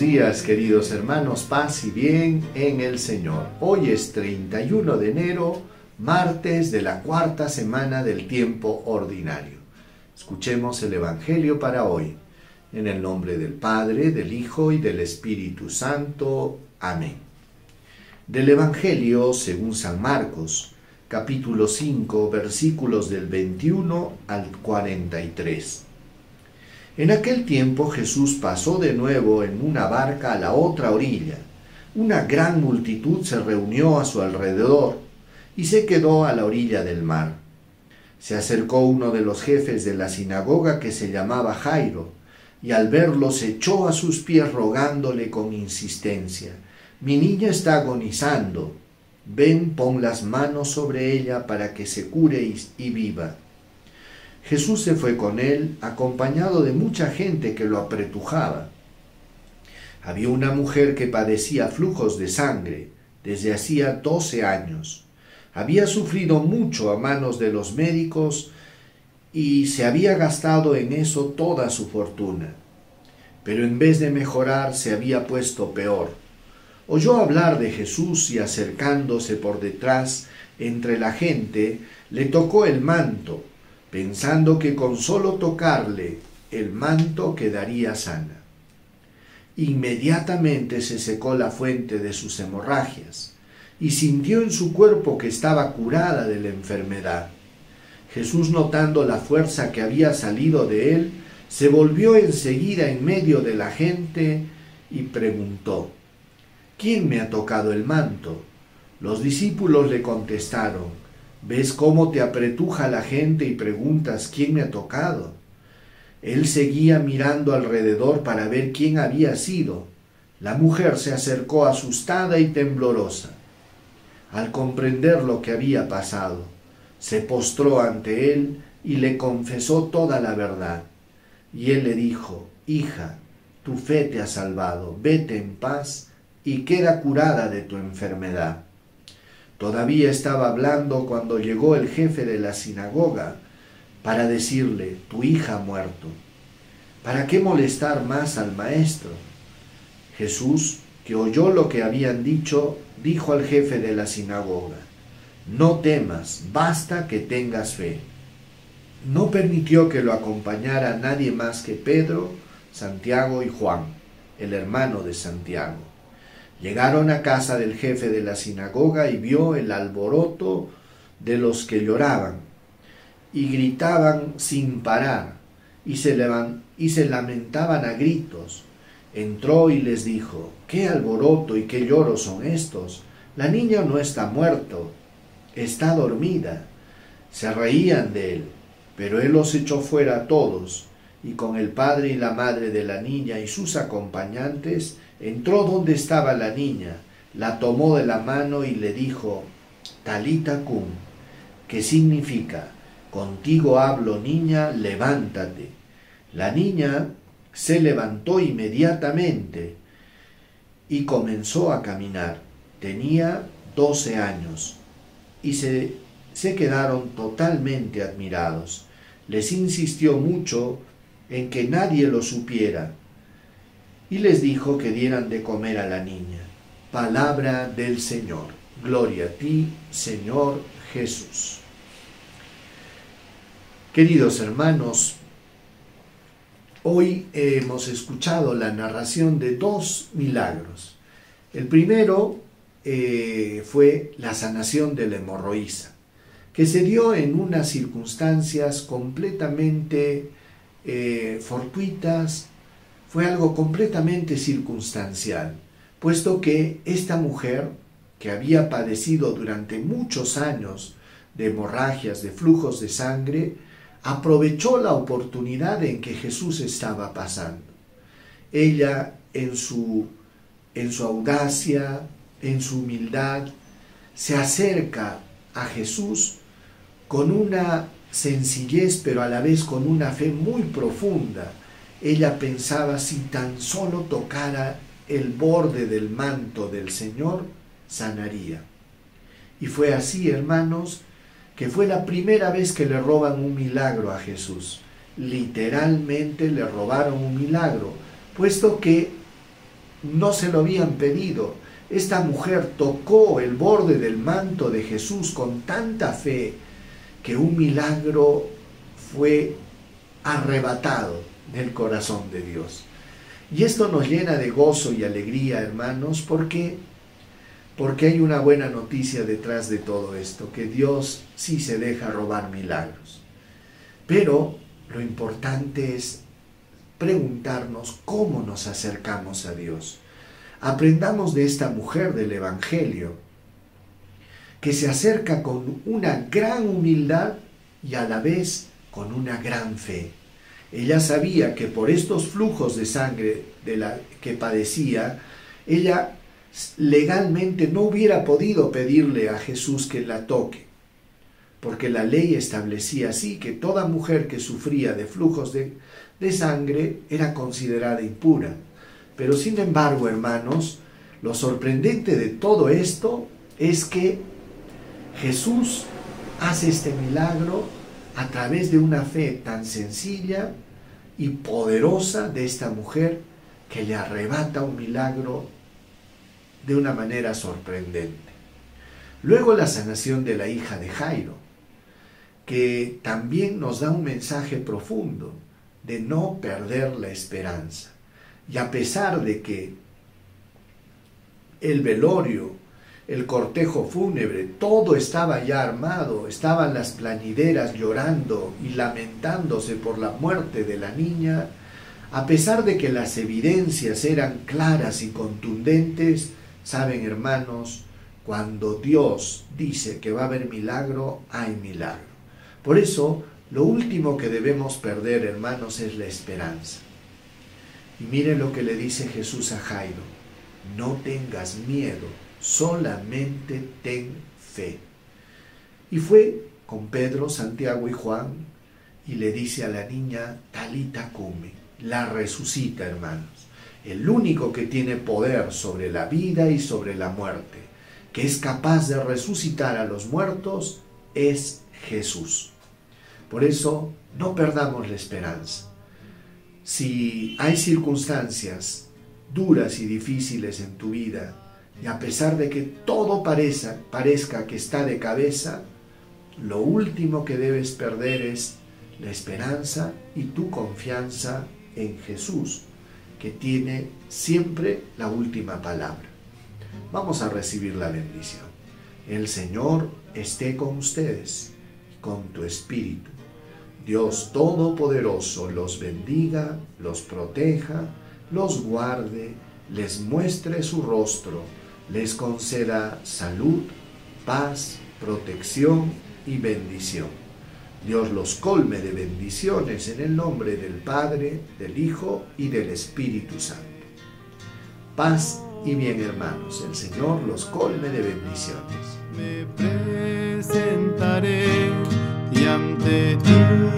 días, queridos hermanos, paz y bien en el Señor. Hoy es 31 de enero, martes de la cuarta semana del tiempo ordinario. Escuchemos el Evangelio para hoy. En el nombre del Padre, del Hijo y del Espíritu Santo. Amén. Del Evangelio según San Marcos, capítulo 5, versículos del 21 al 43. En aquel tiempo Jesús pasó de nuevo en una barca a la otra orilla. Una gran multitud se reunió a su alrededor y se quedó a la orilla del mar. Se acercó uno de los jefes de la sinagoga que se llamaba Jairo, y al verlo se echó a sus pies rogándole con insistencia, Mi niña está agonizando, ven, pon las manos sobre ella para que se cure y, viva. Jesús se fue con él, acompañado de mucha gente que lo apretujaba. Había una mujer que padecía flujos de sangre desde hacía doce años. Había sufrido mucho a manos de los médicos y se había gastado en eso toda su fortuna. Pero en vez de mejorar se había puesto peor. Oyó hablar de Jesús y acercándose por detrás entre la gente, le tocó el manto pensando que con solo tocarle el manto quedaría sana. Inmediatamente se secó la fuente de sus hemorragias y sintió en su cuerpo que estaba curada de la enfermedad. Jesús, notando la fuerza que había salido de él, se volvió enseguida en medio de la gente y preguntó, ¿quién me ha tocado el manto? Los discípulos le contestaron, ¿Ves cómo te apretuja la gente y preguntas quién me ha tocado? Él seguía mirando alrededor para ver quién había sido. La mujer se acercó asustada y temblorosa. Al comprender lo que había pasado, se postró ante él y le confesó toda la verdad. Y él le dijo, Hija, tu fe te ha salvado, vete en paz y queda curada de tu enfermedad. Todavía estaba hablando cuando llegó el jefe de la sinagoga para decirle, tu hija ha muerto. ¿Para qué molestar más al maestro? Jesús, que oyó lo que habían dicho, dijo al jefe de la sinagoga, no temas, basta que tengas fe. No permitió que lo acompañara nadie más que Pedro, Santiago y Juan, el hermano de Santiago. Llegaron a casa del jefe de la sinagoga y vio el alboroto de los que lloraban y gritaban sin parar y se, y se lamentaban a gritos. Entró y les dijo, ¿qué alboroto y qué lloro son estos? La niña no está muerto, está dormida. Se reían de él, pero él los echó fuera a todos y con el padre y la madre de la niña y sus acompañantes entró donde estaba la niña, la tomó de la mano y le dijo, Talita cum, que significa, contigo hablo niña, levántate. La niña se levantó inmediatamente y comenzó a caminar. Tenía doce años y se, se quedaron totalmente admirados. Les insistió mucho en que nadie lo supiera, y les dijo que dieran de comer a la niña. Palabra del Señor. Gloria a ti, Señor Jesús. Queridos hermanos, hoy hemos escuchado la narración de dos milagros. El primero eh, fue la sanación de la hemorroísa, que se dio en unas circunstancias completamente eh, fortuitas, fue algo completamente circunstancial, puesto que esta mujer, que había padecido durante muchos años de hemorragias, de flujos de sangre, aprovechó la oportunidad en que Jesús estaba pasando. Ella en su, en su audacia, en su humildad, se acerca a Jesús con una sencillez, pero a la vez con una fe muy profunda. Ella pensaba si tan solo tocara el borde del manto del Señor, sanaría. Y fue así, hermanos, que fue la primera vez que le roban un milagro a Jesús. Literalmente le robaron un milagro, puesto que no se lo habían pedido. Esta mujer tocó el borde del manto de Jesús con tanta fe que un milagro fue arrebatado del corazón de Dios. Y esto nos llena de gozo y alegría, hermanos, porque porque hay una buena noticia detrás de todo esto, que Dios sí se deja robar milagros. Pero lo importante es preguntarnos cómo nos acercamos a Dios. Aprendamos de esta mujer del Evangelio, que se acerca con una gran humildad y a la vez con una gran fe. Ella sabía que por estos flujos de sangre de la que padecía, ella legalmente no hubiera podido pedirle a Jesús que la toque, porque la ley establecía así que toda mujer que sufría de flujos de, de sangre era considerada impura. Pero sin embargo, hermanos, lo sorprendente de todo esto es que Jesús hace este milagro a través de una fe tan sencilla y poderosa de esta mujer que le arrebata un milagro de una manera sorprendente. Luego la sanación de la hija de Jairo, que también nos da un mensaje profundo de no perder la esperanza. Y a pesar de que el velorio, el cortejo fúnebre, todo estaba ya armado, estaban las planideras llorando y lamentándose por la muerte de la niña, a pesar de que las evidencias eran claras y contundentes, Saben, hermanos, cuando Dios dice que va a haber milagro, hay milagro. Por eso, lo último que debemos perder, hermanos, es la esperanza. Y miren lo que le dice Jesús a Jairo. No tengas miedo, solamente ten fe. Y fue con Pedro, Santiago y Juan y le dice a la niña, Talita come, la resucita, hermanos el único que tiene poder sobre la vida y sobre la muerte, que es capaz de resucitar a los muertos, es Jesús. Por eso, no perdamos la esperanza. Si hay circunstancias duras y difíciles en tu vida, y a pesar de que todo parezca, parezca que está de cabeza, lo último que debes perder es la esperanza y tu confianza en Jesús que tiene siempre la última palabra. Vamos a recibir la bendición. El Señor esté con ustedes, con tu espíritu. Dios Todopoderoso los bendiga, los proteja, los guarde, les muestre su rostro, les conceda salud, paz, protección y bendición. Dios los colme de bendiciones en el nombre del Padre, del Hijo y del Espíritu Santo. Paz y bien hermanos, el Señor los colme de bendiciones. Me presentaré y ante ti.